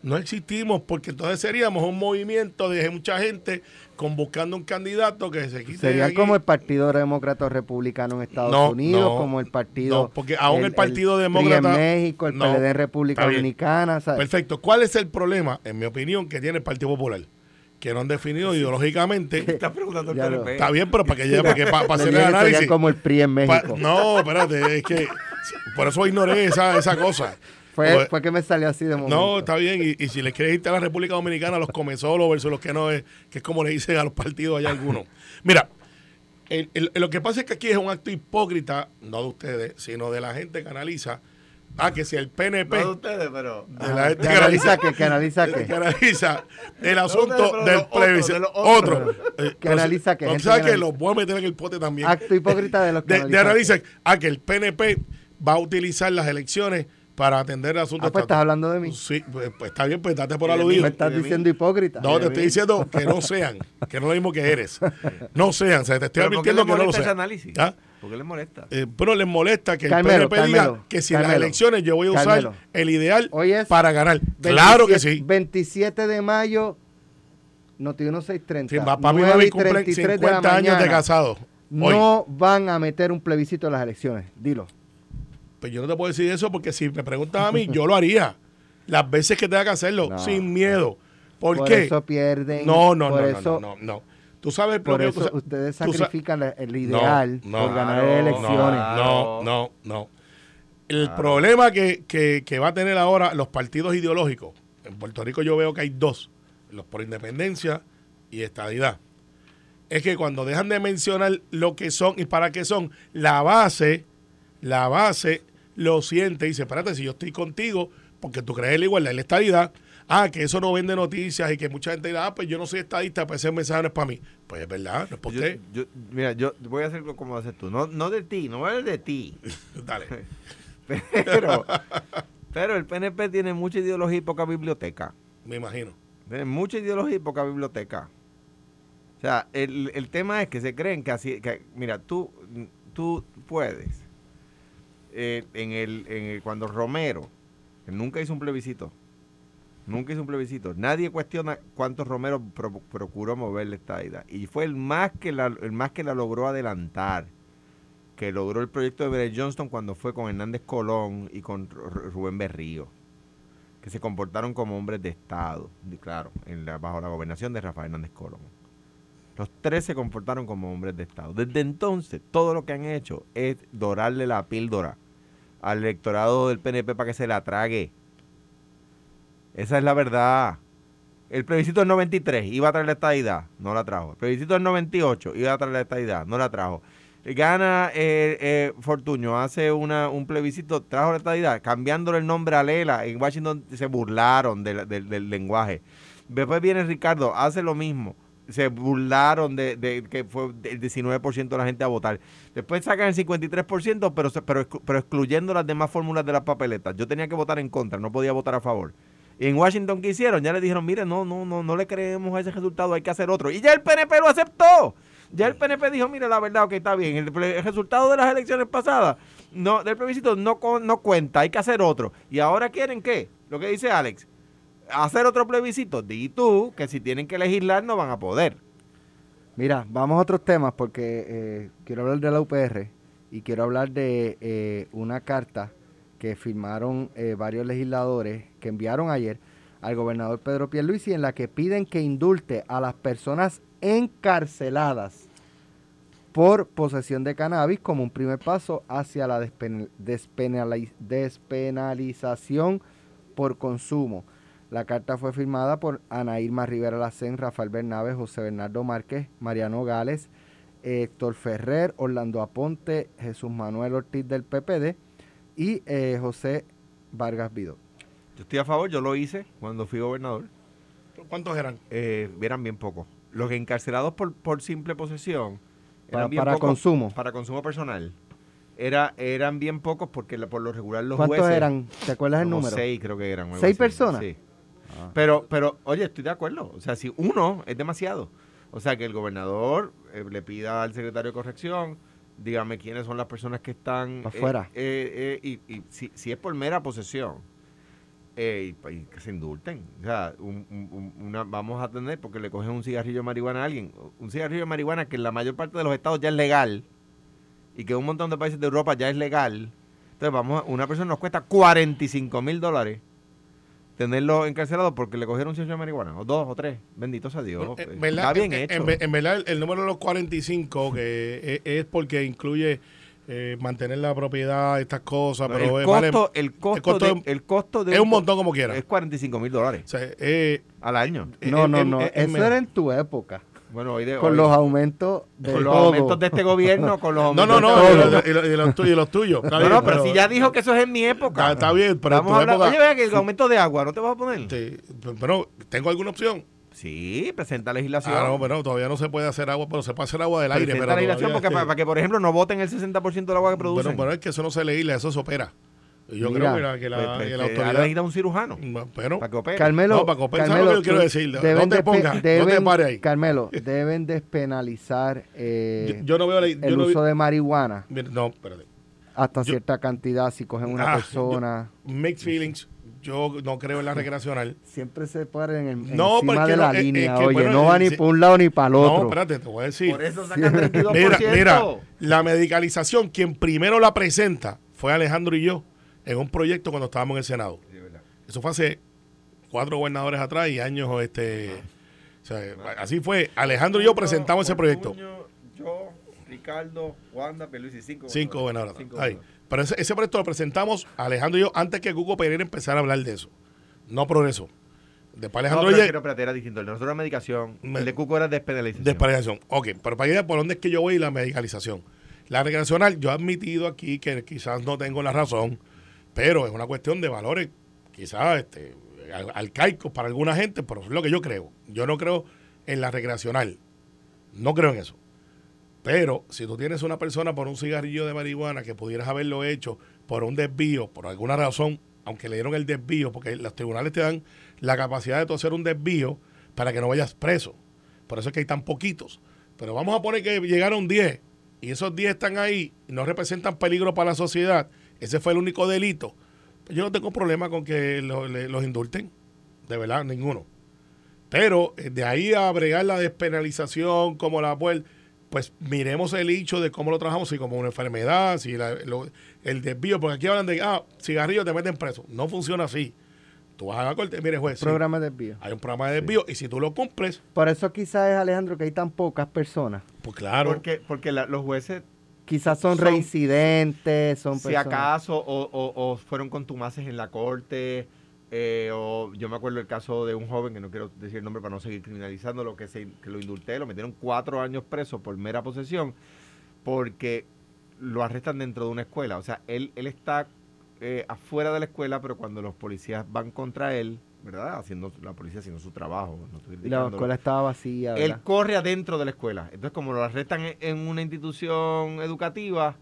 No existimos porque entonces seríamos un movimiento de mucha gente con buscando un candidato que se quite Serían aquí. como el Partido Demócrata o Republicano en Estados No, Unidos, no, como el Partido. no, porque aún el Partido PRI Demócrata- en México, el no, PLD en República. Dominicana. ¿sabes? Perfecto. ¿Cuál es el problema, en mi opinión, que tiene el Partido Popular? Que no han definido ideológicamente. <laughs> Estás preguntando el PNP. Está bien, pero para que llegue, <laughs> para, que, para, para Le hacer el análisis. como el PRI en Pa- México. no, espérate, es que por eso ignoré esa, esa cosa. Fue, Porque- fue que me salió así de momento. no, está bien. Y, y si le quieres irte a la República Dominicana, los comezolos versus los que no es, que es como le dicen a los partidos allá algunos. Mira, el- el- lo que pasa es que aquí es un acto hipócrita, no de ustedes, sino de la gente que analiza. Ah, que si el PNP. No de ustedes, pero. de la gente ¿Que analiza qué? ¿Que analiza qué? que analiza el asunto de del plebiscito. de Otro. Eh, Que analiza qué, o sea que que analiza. los voy a meter en el pote también. Acto hipócrita de los que de, de analizan. analizar ah, que el PNP va a utilizar las elecciones para atender el asunto Ah, pues estás hablando de mí. Sí, pues, pues está bien, pues date por aludido. Me estás diciendo hipócrita. No, te estoy diciendo que no sean, que no es lo mismo que eres. No sean, o sea, te estoy ¿Pero ¿Por qué advirtiendo que no lo molesta ese sean. análisis? ¿Ah? ¿Por qué le molesta? Eh, pero les molesta que el Carmelo, PNP diga Carmelo, que si en las elecciones yo voy a usar Carmelo. el ideal Hoy es para ganar. claro que 27 sí. 27 de mayo, Noti 1630. Sí, mí 9 mami cumplen 33 de la 50 años de casado. Hoy. No van a meter un plebiscito en las elecciones. Dilo. Pues yo no te puedo decir eso porque si me preguntas a mí, yo lo haría. Las veces que tenga que hacerlo, No. sin miedo. ¿Por, Por qué? eso pierden. no, no, por no, eso, no, no, no. Tú sabes Por eso tú sa- ustedes sa- sacrifican el ideal No, no, por ganar claro, elecciones. No, no, no. El problema que, que, que va a tener ahora los partidos ideológicos, en Puerto Rico yo veo que hay dos, los por independencia y estadidad, es que cuando dejan de mencionar lo que son y para qué son, la base, la base lo siente y dice, espérate, si yo estoy contigo, porque tú crees en la igualdad y la estadidad, ah, que eso no vende noticias y que mucha gente dirá, ah, pues yo no soy estadista, pues ese mensaje no es para mí. Pues es verdad, no es por Yo- mira, yo voy a hacerlo como haces tú. No, no de ti, no voy a hablar de ti. <laughs> Dale. <laughs> Pero, pero el PNP tiene mucha ideología y poca biblioteca. Me imagino. Tiene mucha ideología y poca biblioteca. O sea, el, el tema es que se creen que así, que, mira, tú, tú puedes, eh, en, el, cuando Romero, nunca hizo un plebiscito, nunca hizo un plebiscito, nadie cuestiona cuántos Romero pro- procuró moverle esta idea. Y fue el más que la, el más que la logró adelantar, que logró el proyecto de Beret Johnston cuando fue con Hernández Colón y con Ru- Rubén Berrío que se comportaron como hombres de Estado, claro, en la- bajo la gobernación de Rafael Hernández Colón. Los tres se comportaron como hombres de Estado. Desde entonces, todo lo que han hecho es dorarle la píldora al electorado del PNP para que se la trague. Esa es la verdad. El plebiscito del 93 iba a traer la estadidad, no la trajo. El plebiscito del 98 iba a traer la estadidad, no la trajo. Gana eh, eh, Fortuño, hace una, un plebiscito, trajo la estadidad, cambiándole el nombre a Lela. En Washington se burlaron del, del- del lenguaje. Después viene Ricardo, hace lo mismo. Se burlaron de, de que fue el 19% de la gente a votar. Después sacan el 53%, pero, pero, pero excluyendo las demás fórmulas de las papeletas. Yo tenía que votar en contra, no podía votar a favor. Y en Washington, ¿qué hicieron? Ya le dijeron, mire, no, no, no, no le creemos a ese resultado, hay que hacer otro. Y ya el PNP lo aceptó. Ya el PNP dijo, mire, la verdad, ok, está bien. El, resultado de las elecciones pasadas no, del plebiscito no, no cuenta, hay que hacer otro. Y ahora quieren qué? Lo que dice Alex, hacer otro plebiscito. Di tú que si tienen que legislar no van a poder. Mira, vamos a otros temas porque eh, quiero hablar de la UPR y quiero hablar de eh, una carta que firmaron eh, varios legisladores que enviaron ayer al gobernador Pedro Pierluisi en la que piden que indulte a las personas encarceladas por posesión de cannabis como un primer paso hacia la despen- despenali- despenalización por consumo. La carta fue firmada por Ana Irma Rivera Lacén, Rafael Bernabe, José Bernardo Márquez, Mariano Gales, Héctor Ferrer, Orlando Aponte, Jesús Manuel Ortiz del PPD y eh, José Vargas Vidó. Yo estoy a favor, yo lo hice cuando fui gobernador. ¿Cuántos eran? Eh, eran bien pocos. Los encarcelados por, por simple posesión eran Pa- bien para pocos consumo. Para consumo personal. Era, eran bien pocos porque la- por lo regular los ¿Cuántos jueces... eran? ¿Te acuerdas el número? Seis creo que eran. ¿Seis así. personas? Sí. Ah. Pero, pero, oye, estoy de acuerdo. O sea, si uno es demasiado. O sea, que el gobernador eh, le pida al secretario de corrección, dígame quiénes son las personas que están... Pa' eh, eh, y y si, si es por mera posesión, eh, y, que se indulten. O sea, un- un- un- una, vamos a tener, porque le cogen un cigarrillo de marihuana a alguien, un cigarrillo de marihuana que en la mayor parte de los estados ya es legal, y que en un montón de países de Europa ya es legal. Entonces, vamos, a- una persona nos cuesta 45 mil dólares tenerlo encarcelado porque le cogieron un de marihuana, o dos o tres. Bendito sea Dios. Bueno, pues, en verdad, Está bien en- hecho. En, ve- en verdad, el, el número de los 45 que es, es porque incluye eh, mantener la propiedad, estas cosas, pero el, eh, vale- costo, el, costo costo de, es- el costo de es un montón como quiera. Es 45 mil dólares o sea, eh, al año. No, eh, no, eh, no. eh, eh, Eso era en tu época. Bueno, hoy de Con hoy- los aumentos de con los todo. aumentos de este gobierno, con los <laughs> no, aumentos no, no, de y, todo. lo- y lo- y los tuyos, y los tuyos. Está No, bien, no, pero si ya dijo que eso es en mi época. Está, está bien, pero en Vamos tu a hablar. época- Oye, vea que el aumento de agua, ¿no te vas a poner? Sí, pero tengo alguna opción. Sí, presenta legislación. Ah, no, pero todavía no se puede hacer agua, pero se puede hacer agua del aire. presenta Pero legislación porque es para, que- para que, por ejemplo, no voten el 60% del agua que Bueno, producen. pero es que eso no se legisla, eso se opera. Yo Mira, creo que la, que la, Pues, pues, que la eh, autoridad... necesita un cirujano Bueno, para que opere. Carmelo, No, Paco, pensa lo Carmelo, que yo quiero decir. No deben te no te deben- pares ahí. Carmelo, deben despenalizar eh, yo, yo no veo la... yo el no vi- uso de marihuana no, espérate. hasta yo- cierta cantidad si cogen una Ah, persona. Mixed feelings. Yo no creo en la recreacional. Siempre se paran en, No, encima porque de la no, es- línea. es que, Oye, bueno, no va eh, ni sí. por un lado ni para el No, otro. espérate, te voy a decir. Por eso sacan 32%. <laughs> Mira, mira, la medicalización, quien primero la presenta fue Alejandro y yo en un proyecto cuando estábamos en el Senado. Eso fue hace cuatro gobernadores atrás y años, este, o sea, así fue. Alejandro y yo presentamos ese proyecto. Yo, Ricardo, Wanda, Peluisi, cinco. Cinco gobernadores. Cinco gobernadores. Pero ese, ese proyecto lo presentamos Alejandro y yo antes que Hugo Pereira empezara a hablar de eso. No progresó. Después No, Alejandro pero, llega. pero, espérate, era distinto. El de nosotros era medicación. Me- El de Cuco era despenalización. Despenalización. Ok, pero para ir por dónde es que yo voy y la medicalización. La recreacional, yo he admitido aquí que quizás no tengo la razón, pero es una cuestión de valores, quizás este, arcaicos para alguna gente, pero es lo que yo creo. Yo no creo en la recreacional. No creo en eso. Pero si tú tienes una persona por un cigarrillo de marihuana que pudieras haberlo hecho por un desvío, por alguna razón, aunque le dieron el desvío, porque los tribunales te dan la capacidad de tú hacer un desvío para que no vayas preso. Por eso es que hay tan poquitos. Pero vamos a poner que llegaron 10 y esos 10 están ahí y no representan peligro para la sociedad. Ese fue el único delito. Yo no tengo problema con que lo- le- los indulten. De verdad, ninguno. Pero eh, de ahí a bregar la despenalización, como la pues, pues miremos el hecho de cómo lo trabajamos, si como una enfermedad, si la- lo- el desvío, porque aquí hablan de, ah, cigarrillos te meten preso. No funciona así. Tú vas a la corte, mire juez, sí, Programa de desvío. hay un programa de desvío y si tú lo cumples, Por eso quizás es, Alejandro, que hay tan pocas personas. pues claro. Porque, porque la- los jueces, Quizás son, Son- reincidentes, son si personas... acaso, o, o- o fueron contumaces en la corte, eh, o yo me acuerdo el caso de un joven, que no quiero decir el nombre para no seguir criminalizando, lo que, se, que lo indulté, lo metieron cuatro años preso por mera posesión, porque lo arrestan dentro de una escuela. O sea, él, él está eh, afuera de la escuela, pero cuando los policías van contra él, ¿verdad? Haciendo la policía haciendo su trabajo. no estoy la escuela estaba vacía, Él corre adentro de la escuela. Entonces, como lo arrestan en- en una institución educativa,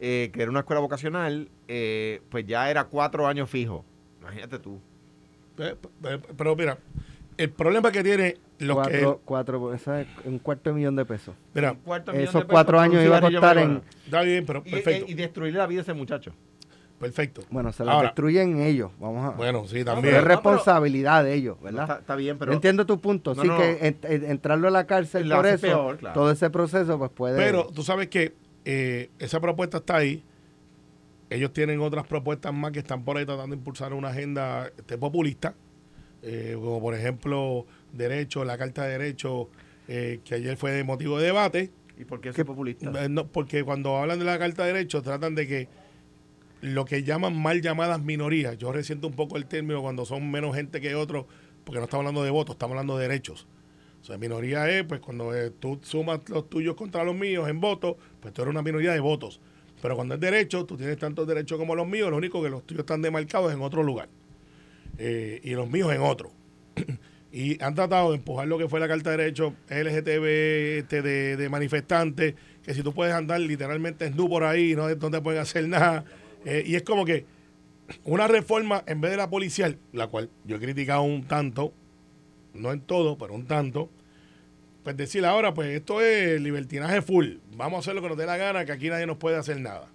eh, que era una escuela vocacional, eh, pues ya era cuatro años fijo. Imagínate tú. Eh, Pero mira, el problema que tiene los cuatro, que... cuatro, eso es un cuarto de millón de pesos. Mira, Esos de pesos cuatro años iba a costar en... está bien, pero Y, perfecto. y destruirle la vida a ese muchacho. Perfecto. Bueno, se la Ahora, destruyen ellos, vamos a... Bueno, sí, es también. pero- responsabilidad de ellos, No, ¿verdad? está, está bien, pero... Entiendo tu punto, No, sí no. que en- en- entrarlo a la cárcel por eso, peor, claro. todo ese proceso pues puede... Pero tú sabes que eh, esa propuesta está ahí. Ellos tienen otras propuestas más que están por ahí tratando de impulsar una agenda este, populista. eh, como por ejemplo derecho, la Carta de Derecho, eh, que ayer fue de motivo de debate. ¿Y por qué es populista? Eh, no, porque cuando hablan de la Carta de Derecho tratan de que lo que llaman mal llamadas minorías, yo resiento un poco el término cuando son menos gente que otros, porque no estamos hablando de votos, estamos hablando de derechos. O sea, minoría es, pues cuando eh, tú sumas los tuyos contra los míos en votos, pues tú eres una minoría de votos. Pero cuando es derecho, tú tienes tantos derechos como los míos, lo único que los tuyos están demarcados en otro lugar. Eh, y los míos en otro. <clears throat> y han tratado de empujar lo que fue la Carta de Derechos LGTB este, de, manifestantes, que si tú puedes andar literalmente en por ahí, no, no te pueden hacer nada. Eh, y es como que una reforma en vez de la policial, la cual yo he criticado un tanto, no en todo, pero un tanto, pues decir ahora, pues esto es libertinaje full, vamos a hacer lo que nos dé la gana, que aquí nadie nos puede hacer nada.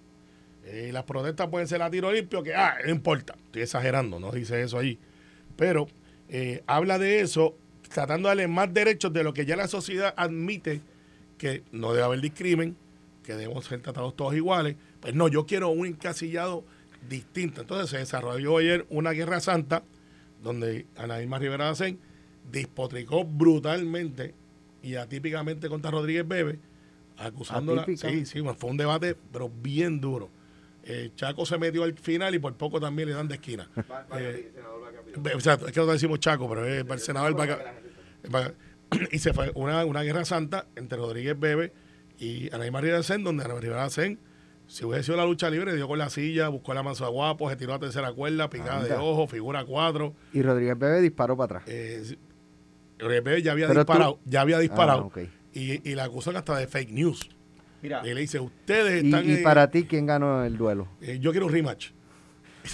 Eh, las protestas pueden ser a tiro limpio, que ah, no importa, estoy exagerando, no dice eso ahí, pero eh, habla de eso, tratando de darle más derechos de lo que ya la sociedad admite que no debe haber discrimen, que debemos ser tratados todos iguales. Pues no, yo quiero un encasillado distinto. Entonces se desarrolló ayer una guerra santa donde Ana Irma Rivera Dacén despotricó brutalmente y atípicamente contra Rodríguez Bebe, acusándola. Atípica. Sí, sí, fue un debate, pero bien duro. Eh, Chaco se metió al final y por poco también le dan de esquina. Eh, Exacto, es que no decimos Chaco, pero es para el senador Vaca- <clears throat> Y se fue una, una guerra santa entre Rodríguez Bebe y Ana María Sen, donde Ana María Sen, si hubiese sido la lucha libre, dio con la silla, buscó la manso guapo, se tiró a tercera cuerda, picada de ojo, figura cuatro. Y Rodríguez Bebe disparó para atrás. Eh, Rodríguez Bebe ya había Pero tú- disparado, ya había disparado. Ah, ok. y, y la acusan hasta de fake news. Mira, Y le dice, ustedes Y, están... y eh, para ti, ¿quién ganó el duelo? eh, yo quiero un rematch.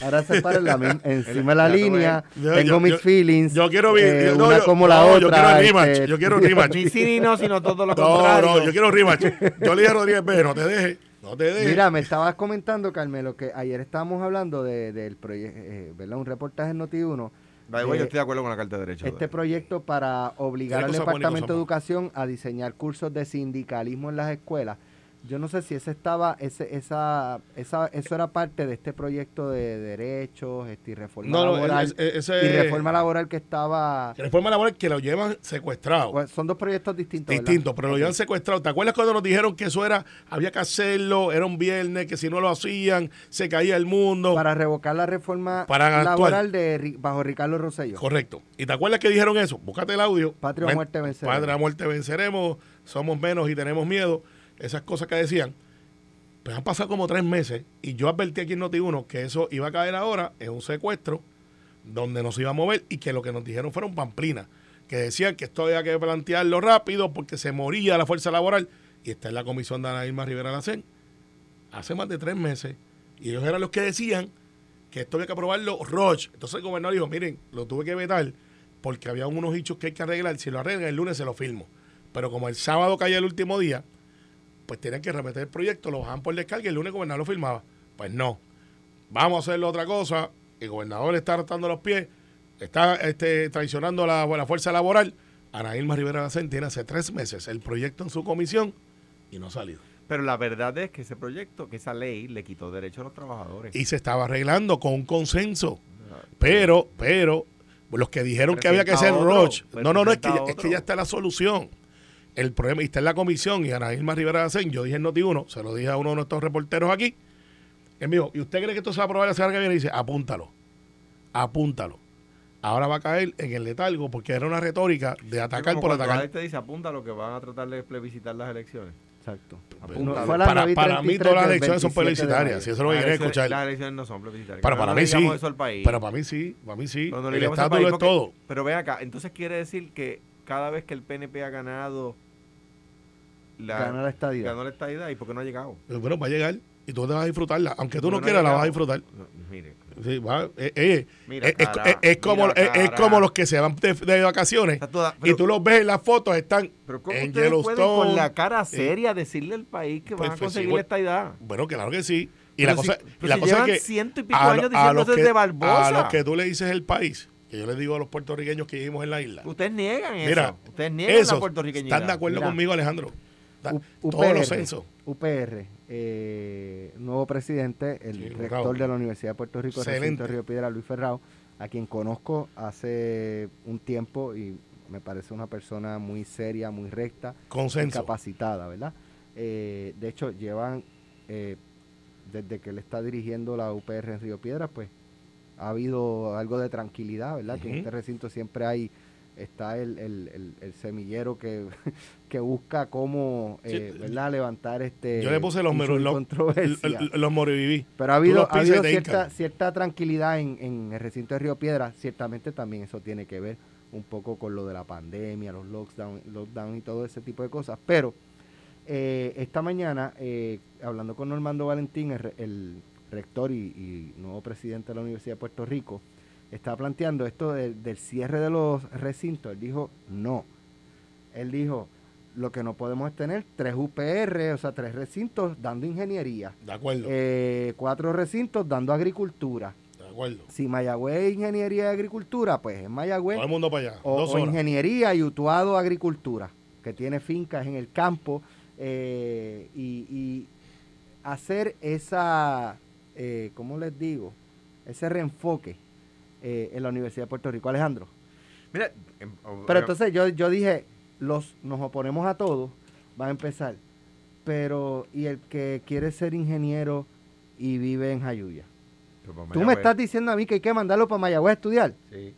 Ahora se para en la encima de la línea. Yo- tengo yo- mis yo- feelings. Yo quiero eh, no, una yo- como la no, otra. Yo quiero rematch, este, yo quiero un rematch. ni sí ni no, sino todo lo <laughs> No, contrario. no, yo quiero rematch. Yo le dije a Rodríguez Bebe, no te dejes, no te dejes. Mira, me estabas comentando, Carmelo, que ayer estábamos hablando de, del proyecto, ¿verdad? Un reportaje en Noti1. By the way, de yo estoy de acuerdo con la Carta de Derechos. Este proyecto para obligar al Departamento de Educación a diseñar cursos de sindicalismo en las escuelas. Yo no sé si ese estaba, ese, esa, esa, eso era parte de este proyecto de derechos este, y reforma No, laboral. ese- y reforma laboral que estaba... Reforma laboral que lo llevan secuestrado. Pues, son dos proyectos distintos. ¿verdad? Distinto, pero lo llevan secuestrado. ¿Te acuerdas cuando nos dijeron que eso era, había que hacerlo, era un viernes, que si no lo hacían, se caía el mundo? Para revocar la reforma Para actuar. laboral de bajo Ricardo Rosselló. Correcto. ¿Y te acuerdas que dijeron eso? Búscate el audio. Patria o muerte venceremos. Patria muerte venceremos, somos menos y tenemos miedo. Esas cosas que decían. Pues han pasado como tres meses y yo advertí aquí en Noti1 que eso iba a caer ahora en un secuestro donde nos iba a mover y que lo que nos dijeron fueron pamplinas, que decían que esto había que plantearlo rápido porque se moría la fuerza laboral y está en la comisión de Ana Irma Rivera Lacén hace más de tres meses y ellos eran los que decían que esto había que aprobarlo Roche. Entonces el gobernador dijo, miren, lo tuve que vetar porque había unos hechos que hay que arreglar. Si lo arreglan el lunes se lo firmo. Pero como el sábado caía el último día, pues tienen que remeter el proyecto, lo bajan por descarga y el lunes el gobernador lo firmaba. Pues no. Vamos a hacerlo otra cosa. El gobernador está arrastrando los pies, está este, traicionando la, la fuerza laboral. Ana Irma Rivera Lacén tiene hace tres meses el proyecto en su comisión y no ha salido. Pero la verdad es que ese proyecto, que esa ley, le quitó derecho a los trabajadores. y se estaba arreglando con un consenso. Pero, pero, los que dijeron que había que otro, Roche. No, no, no, es que, ya, es que ya está la solución. El problema, y está en la comisión, y Ana Irma Rivera Dacén, yo dije en Noti1, se lo dije a uno de nuestros reporteros aquí, él me dijo, ¿y usted cree que esto se va a aprobar la semana que viene? Y dice, apúntalo, apúntalo. Ahora va a caer en el letargo porque era una retórica de atacar por atacar. te dice, apunta lo que van a tratar de plebiscitar las elecciones. Exacto. Apúntalo. No, para, 9 y para mí 33 todas las elecciones son 27 de plebiscitarias, si eso es lo que Las quiere elecciones- escuchar. Las elecciones no son plebiscitarias. Pero para no mí sí. eso al país. Pero para mí sí, para mí sí. Cuando le El estatus es todo. Pero ven acá, entonces quiere decir que cada vez que el PNP ha ganado la, Gana la estadidad. ganó la estadidad, ¿y por qué no ha llegado? Pero bueno, va a llegar y tú te vas a disfrutarla. Aunque tú no Porque quieras, la vas a disfrutar. No, mire, Sí, va, eh, eh, Mira es, es- cara, es- es como, mira es, como los que se van de, de vacaciones toda- y tú los ves en las fotos, están pero ¿cómo en Yellowstone. con la cara seria decirle al país que Pues, van a pues, conseguir sí, la estadidad? Bueno, claro que sí. Y Pero la si- cosa, la si cosa llevan es que ciento y pico a años diciendo los eso que- de Barbosa. A los que tú le dices el país, que yo les digo a los puertorriqueños que vivimos en la isla. Ustedes niegan Mira, eso. Ustedes niegan eso, la puertorriqueñidad. ¿Están de acuerdo Mira. conmigo, Alejandro? Da- U- Todos los UPR, censos. UPR, eh, nuevo presidente, el Sí, rector de la Universidad de Puerto Rico, Excelente. Río Piedra, Luis Ferrao, a quien conozco hace un tiempo y me parece una persona muy seria, muy recta, Consenso. capacitada, ¿verdad? Eh, de hecho, llevan, eh, desde que él está dirigiendo la UPR en Río Piedras, pues ha habido algo de tranquilidad, ¿verdad? Que en este recinto siempre hay, está el, el- el- el semillero que, <laughs> que busca cómo, eh, Sí, ¿verdad? Levantar este... Yo le puse los, de <laughs> los, los, moriviví. Pero ha habido, ha habido cierta, cierta tranquilidad en, en el recinto de Río Piedra. Ciertamente también eso tiene que ver un poco con lo de la pandemia, los lockdown, lockdown y todo ese tipo de cosas. Pero eh, esta mañana, eh, hablando con Normando Valentín, el rector y, y nuevo presidente de la Universidad de Puerto Rico, estaba planteando esto de- del cierre de los recintos. Él dijo, no. Él dijo, lo que no podemos es tener tres UPR, o sea, tres recintos dando ingeniería De acuerdo. eh, cuatro recintos dando agricultura. de acuerdo. Si Mayagüez es ingeniería y agricultura, pues es Mayagüez. Todo el mundo para allá. O, ingeniería y Utuado agricultura, que tiene fincas en el campo. eh, y, y hacer esa, eh, ¿cómo les digo? Ese reenfoque eh, en la Universidad de Puerto Rico. Alejandro. Mira, em, Pero entonces yo, yo dije, los, nos oponemos a todos, va a empezar. Pero, ¿y el que quiere ser ingeniero y vive en Jayuya? para Tú me estás diciendo a mí que hay que mandarlo para Mayagüez a estudiar, sí.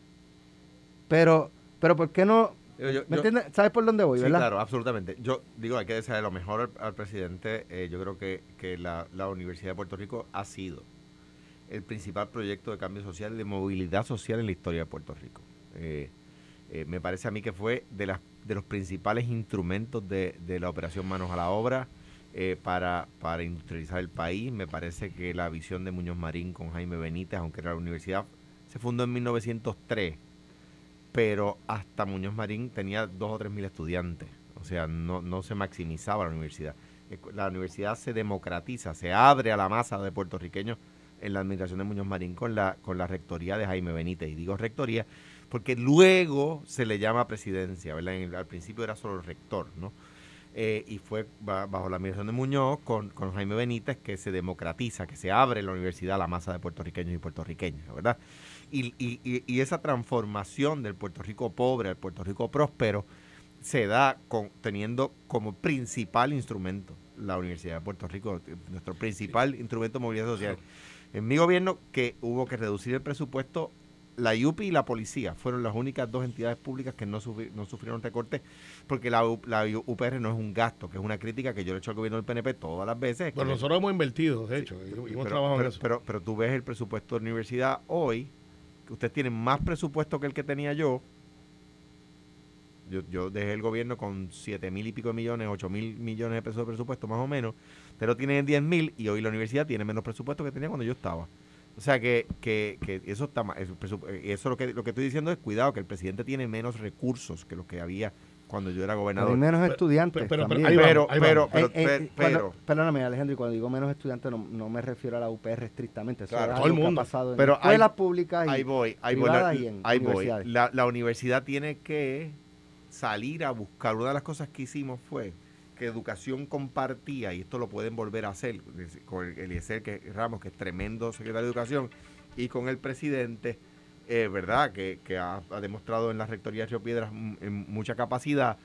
pero, pero ¿por qué no? Yo- ¿Me yo- entiendes? ¿Sabes por dónde voy, Sí, verdad? claro, absolutamente. Yo digo, hay que desearle lo mejor al, al presidente. Eh, yo creo que, que la, la Universidad de Puerto Rico ha sido el principal proyecto de cambio social, de movilidad social en la historia de Puerto Rico. Eh, eh, me parece a mí que fue de, las, de los principales instrumentos de, la operación Manos a la Obra eh, para, para industrializar el país. Me parece que la visión de Muñoz Marín con Jaime Benítez, aunque la universidad se fundó en 1903, pero hasta Muñoz Marín tenía dos o tres mil estudiantes. O sea, no, no se maximizaba la universidad. La universidad se democratiza, se abre a la masa de puertorriqueños en la administración de Muñoz Marín con la, con la rectoría de Jaime Benítez. Y digo rectoría porque luego se le llama presidencia, ¿verdad? En el- al principio era solo rector, ¿no? Eh, y fue ba- bajo la administración de Muñoz con, con Jaime Benítez que se democratiza, que se abre la universidad a la masa de puertorriqueños y puertorriqueñas, ¿verdad? Y, y- y- esa transformación del Puerto Rico pobre al Puerto Rico próspero se da con, teniendo como principal instrumento la Universidad de Puerto Rico, nuestro principal instrumento de movilidad social. En mi gobierno que hubo que reducir el presupuesto, la IUPI y la policía fueron las únicas dos entidades públicas que no, sufri- no sufrieron recortes porque la, U- la UPR no es un gasto, que es una crítica que yo le he hecho al gobierno del PNP todas las veces. Bueno, nosotros hemos invertido, de hecho, y- y hemos pero, trabajado en pero, eso. pero, pero tú ves el presupuesto de la universidad hoy, que ustedes tienen más presupuesto que el que tenía yo. Yo, yo dejé el gobierno con 7 mil y pico de millones, 8 mil millones de pesos de presupuesto más o menos. Pero tienen 10 mil y hoy la universidad tiene menos presupuesto que tenía cuando yo estaba. O sea que, que, que eso está ma- eso, presu- eh, eso lo que lo que estoy diciendo es cuidado que el presidente tiene menos recursos que los que había cuando yo era Pero gobernador. hay menos Pero- estudiantes. pero- pero pero, pero, pero, Eh, eh, pero, perdóname, Alejandro, y cuando digo menos estudiantes no, no me refiero a la UPR estrictamente. Eso Claro, todo el mundo. ha pasado en Pero escuelas ahí- públicas y ahí voy, ahí voy. privadas La, y en ahí voy. universidades. La, la universidad tiene que salir a buscar. Una de las cosas que hicimos fue que educación compartía, y esto lo pueden volver a hacer con el Eliezer Ramos, que es tremendo secretario de educación, y con el presidente, eh, ¿verdad? Que, ha, demostrado en la rectoría de Río Piedras mucha capacidad.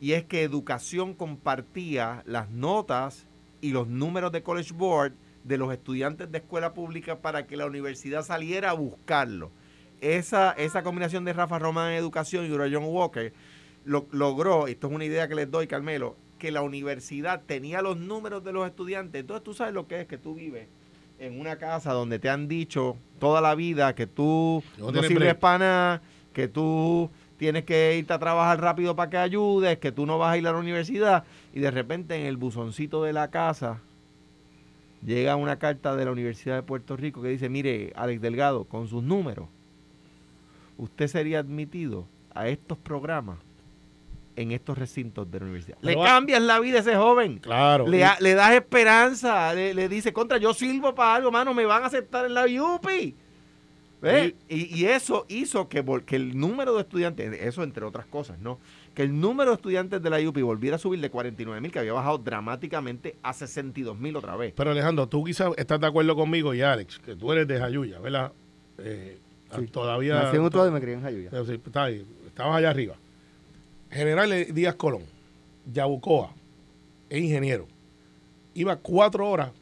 Y es que educación compartía las notas y los números de College Board de los estudiantes de escuela pública para que la universidad saliera a buscarlo. Esa, esa combinación de Rafa Román en educación y John Walker lo- logró, esto es una idea que les doy, Carmelo, que la universidad tenía los números de los estudiantes. Entonces tú sabes lo que es que tú vives en una casa donde te han dicho toda la vida que tú No no, sirves para nada, que tú tienes que irte a trabajar rápido para que ayudes, que tú no vas a ir a la universidad y de repente en el buzoncito de la casa llega una carta de la Universidad de Puerto Rico que dice, mire, Alex Delgado, con sus números, usted sería admitido a estos programas en estos recintos de la universidad. Pero le va- cambias la vida a ese joven. Claro. Le, y- le das esperanza, le, le dice, contra, yo sirvo para algo, mano, me van a aceptar en la UPI. ¿Ves? Y, y eso hizo que, el número de estudiantes, eso entre otras cosas, ¿no? Que el número de estudiantes de la UPI volviera a subir de 49 mil, que había bajado dramáticamente a 62 mil otra vez. Pero Alejandro, tú quizás estás de acuerdo conmigo y Alex, que tú eres de Jayuya, ¿verdad? Eh, Sí. Todavía. Nací en Utuado y me crié en Jayuya. Sí, está ahí, estabas allá arriba. General Díaz Colón, Yabucoa, es ingeniero. Iba cuatro horas,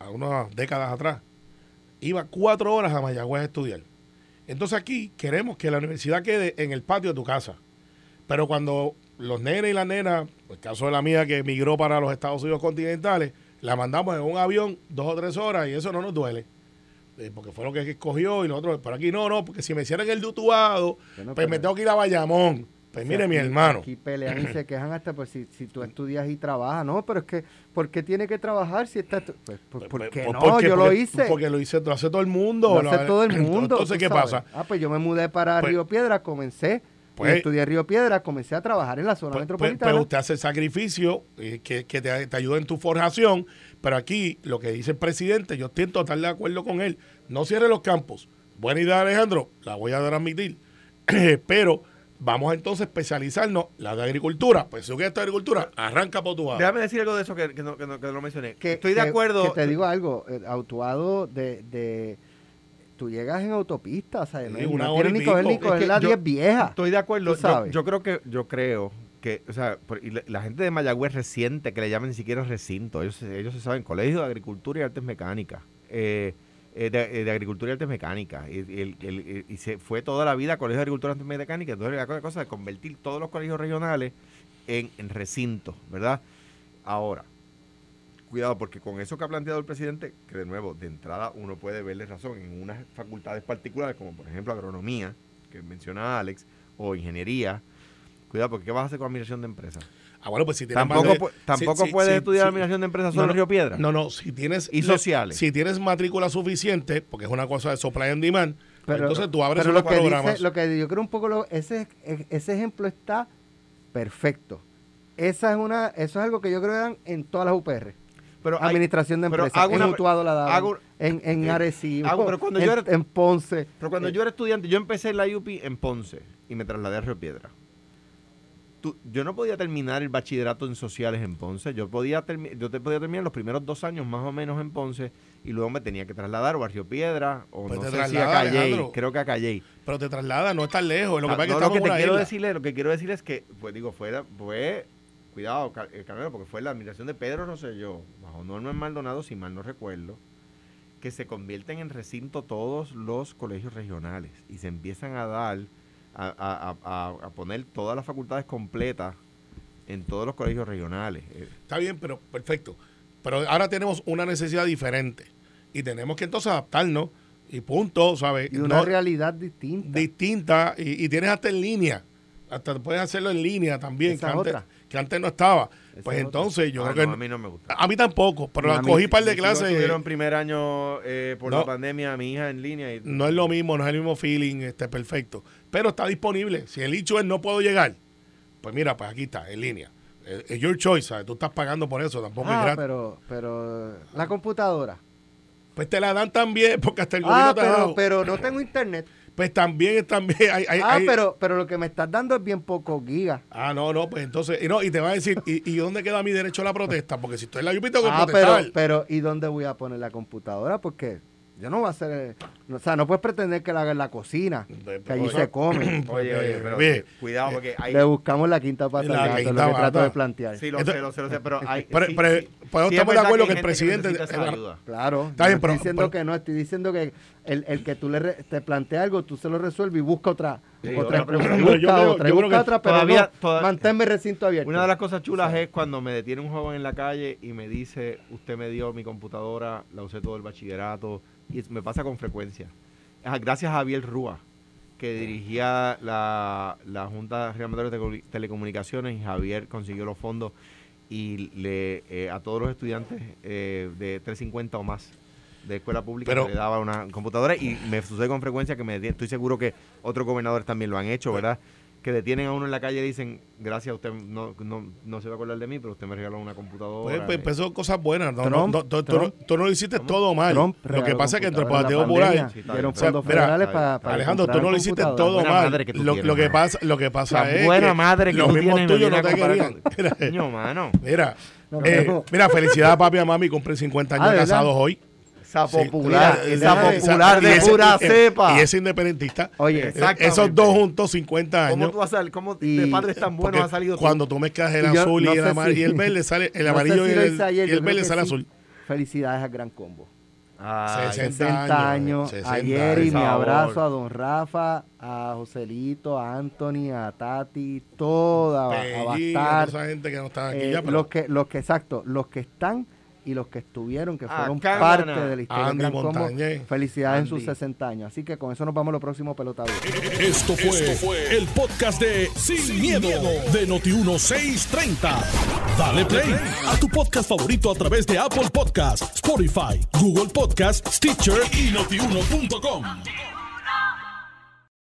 a unas décadas atrás, iba cuatro horas a Mayagüez a estudiar. Entonces aquí queremos que la universidad quede en el patio de tu casa. Pero cuando los nenes y las nenas, el caso de la mía que emigró para los Estados Unidos continentales, la mandamos en un avión dos o tres horas y eso no nos duele. Eh, porque fue lo que escogió y nosotros, pero aquí no, no, porque si me hicieran el dutuado, pues me tengo que ir a Bayamón. Pues O sea, mire, mi hermano. Aquí pelean y se quejan hasta pues si, si tú estudias y trabajas, no, pero es que ¿por qué tiene que trabajar si está pues, pues, ¿por Pues, qué pues, no? porque- yo lo porque- hice. Porque lo hice, lo hace todo el mundo. lo hace todo el mundo. Entonces, ¿qué sabes. pasa? Ah, pues yo me mudé para Pues- Río Piedra, comencé, Pues- estudié Río Piedra, comencé a trabajar en la zona Pues, metropolitana. pues usted hace el sacrificio eh, que, que te, te ayuda en tu forjación, pero aquí lo que dice el presidente, yo estoy en total de acuerdo con él. No cierre los campos. Buena idea, Alejandro, la voy a dar a admitir. pero vamos a entonces especializarnos la de agricultura. Pues si tú quieres de agricultura, arranca por tu lado. Déjame decir algo de eso que, que no, que no- que no lo mencioné. que, Estoy de que- acuerdo. Que te digo algo, eh, Autuado de, de tú llegas en autopista, o sea, no, una tiene hora ni coger ni coger Es que la yo- 10 vieja. Estoy de acuerdo. Yo, sabes. yo creo que, yo creo que, o sea, por- y la, la gente de Mayagüez reciente, que le llaman ni siquiera recinto, ellos, se- ellos se saben, Colegio de Agricultura y Artes Mecánicas, eh, de, eh, de Agricultura y Artes Mecánicas, y, el- el- y se fue toda la vida Colegio de Agricultura y Artes Mecánicas, entonces la cosa- de convertir todos los colegios regionales en, en recintos, ¿verdad? Ahora, cuidado, porque con eso que ha planteado el presidente, que de nuevo, de entrada uno puede verle razón en unas facultades particulares, como por ejemplo agronomía, que menciona Alex, o ingeniería, cuidado, porque ¿qué vas a hacer con admiración de empresas? Ah, bueno, pues si tienes más Tampoco, de- tampoco si- puedes si- estudiar si- admiración de empresas No, solo no, en Río Piedra. No, no, si tienes... Y le- sociales. Si tienes matrícula suficiente, porque es una cosa de supply and demand, pues Pero, entonces tú abres pero unos lo que programas. dice, lo que yo creo un poco, lo- ese, ese ejemplo está perfecto. Esa es una, eso es algo que yo creo que dan en todas las UPR. pero hay- Administración de empresas. hago En una- Utuado la daban, hago- en, en eh, Arecibo, hago- pero cuando en, yo era- en Ponce. pero cuando Eh, yo era estudiante, yo empecé en la UP en Ponce y me trasladé a Río Piedra. Tú- yo no podía terminar el bachillerato en sociales en Ponce. Yo podía yo te podía terminar los primeros dos años más o menos en Ponce y luego me tenía que trasladar o a Río Piedra o Pues no sé si a Calley. Alejandro. Creo que a Calley. Pero te traslada, no es tan lejos. Lo que Ah, pasa es que no, estamos lo que te quiero decirle, lo que quiero decirle es que, pues digo, fue, fue cuidado, Car- eh, Carmelo, porque fue la admiración de Pedro Rosselló, bajo Norman Maldonado, si mal no recuerdo, que se convierten en recinto todos los colegios regionales y se empiezan a dar, a, a- a- a- a poner todas las facultades completas en todos los colegios regionales. Eh, Está bien, pero perfecto. Pero ahora tenemos una necesidad diferente. Y tenemos que entonces adaptarnos. Y punto, ¿sabes? y una No- realidad distinta. distinta. Y, y tienes hasta en línea. Hasta puedes hacerlo en línea también. Que es antes, que antes no estaba. Esa pues es entonces yo ah, creo no, que. a mí no me gusta. A mí tampoco, pero A la mí- cogí par de clases. estuvieron en primer año eh, por No. la pandemia, mi hija en línea. Y, No es lo mismo, no es el mismo feeling, este perfecto. Pero está disponible. Si el hecho es no puedo llegar, pues mira, pues aquí está, en línea. Es es your choice, ¿sabes? Tú estás pagando por eso, tampoco es ah, gratis. pero, pero la computadora. Pues te la dan también, <laughs> porque hasta el Ah, gobierno te ha pero, dado. pero no tengo internet. Pues también, también hay, hay- ah, hay- pero, pero lo que me estás dando es bien poco giga. Ah, no, no, pues entonces, y, no, y te va a decir, ¿y, y dónde queda mi derecho a la protesta? Porque si estoy en la UPI tengo que Ah, protestar. pero, pero ¿y dónde voy a poner la computadora? Porque yo no voy a hacer, eh, o sea, no puedes pretender que la haga en la cocina, que allí Oye, se <clears throat> come. Oye, oye, pero Oye, cuidado porque hay... Le buscamos la quinta pata La al gato, quinta lo que trato de plantear. Sí, lo Esto- sé, lo sé, lo sé, pero <laughs> hay... Pero- sí, pero- sí. pues Sí, es estamos de acuerdo que que el presidente- ayuda. Claro, Está no bien, estoy pero- diciendo pero- que no, estoy diciendo que el, el que tú le re- te plantea algo, tú se lo resuelves y busca otra, Sí, otra, busca Yo creo- otra, creo que pero todavía- no, toda- manténme el recinto abierto. Una de las cosas chulas es cuando me detiene un joven en la calle y me dice, usted me dio mi computadora, la usé todo el bachillerato, y me pasa con frecuencia. Gracias a Javier Rúa, que dirigía la, la Junta Regional de Tele- Telecomunicaciones, y Javier consiguió los fondos y le eh, a todos los estudiantes eh, de 350 o más de escuela pública Pero- le daba una computadora y me sucede con frecuencia que me detienen. estoy seguro que otros gobernadores también lo han hecho, ¿verdad? Que detienen a uno en la calle y dicen, gracias, usted no, no, no se va a acordar de mí, pero usted me regaló una computadora. Pues, pues, son cosas buenas. No, Trump- no, no, tú, tú Trump- no, tú no lo hiciste todo mal. Trump lo que pasa es que entre el Partido la Popular. Alejandro, tú no lo hiciste todo mal. madre que tú Lo, tienes, lo que pasa, lo que pasa La es buena que madre que los tú mismos tuyos no a te querían. Mira, eh, mira, felicidades a papi y a mami, cumplen 50 años Ah, casados hoy. Esa popular, esa popular de ese- pura y- cepa. Y es independentista. Oye, Eh. Esos dos juntos, 50 ¿Cómo años. tú vas a salir? ¿Cómo Y- de padres tan buenos ha salido tú? cuando tú mezclas el yo azul no y, el amar- si- y el verde, sale el <laughs> No amarillo si y el, ayer, y verde sale sí. azul. Felicidades al Gran Combo. Ay, 60 60 años. 60 Ayer y mi abrazo a don Rafa, a Joselito, a Anthony, a Tati, toda, a Pellín, Bastar. esa gente que no está aquí eh, ya, pero los que, los que, exacto, los que están y los que estuvieron, que fueron Acá, parte de la historia Andy Gran Combo. Felicidades en sus Andy. 60 años. Así que con eso nos vamos a lo próximo pelotador. Esto fue, el podcast de Sin, miedo, de Noti1630. Dale play a tu podcast favorito a través de Apple Podcasts, Spotify, Google Podcasts, Stitcher y notiuno.com.